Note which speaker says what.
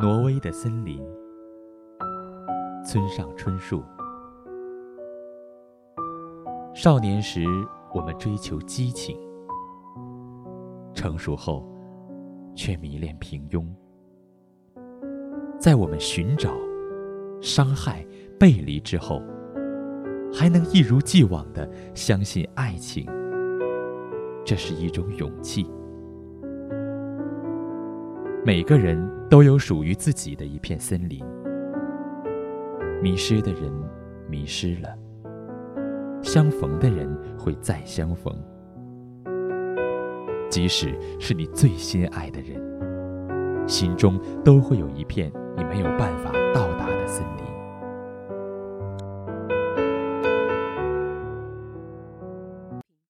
Speaker 1: 挪威的森林，村上春树。少年时，我们追求激情；成熟后，却迷恋平庸。在我们寻找、伤害、背离之后，还能一如既往的相信爱情，这是一种勇气。每个人都有属于自己的一片森林，迷失的人迷失了，相逢的人会再相逢。即使是你最心爱的人，心中都会有一片你没有办法到达的森林。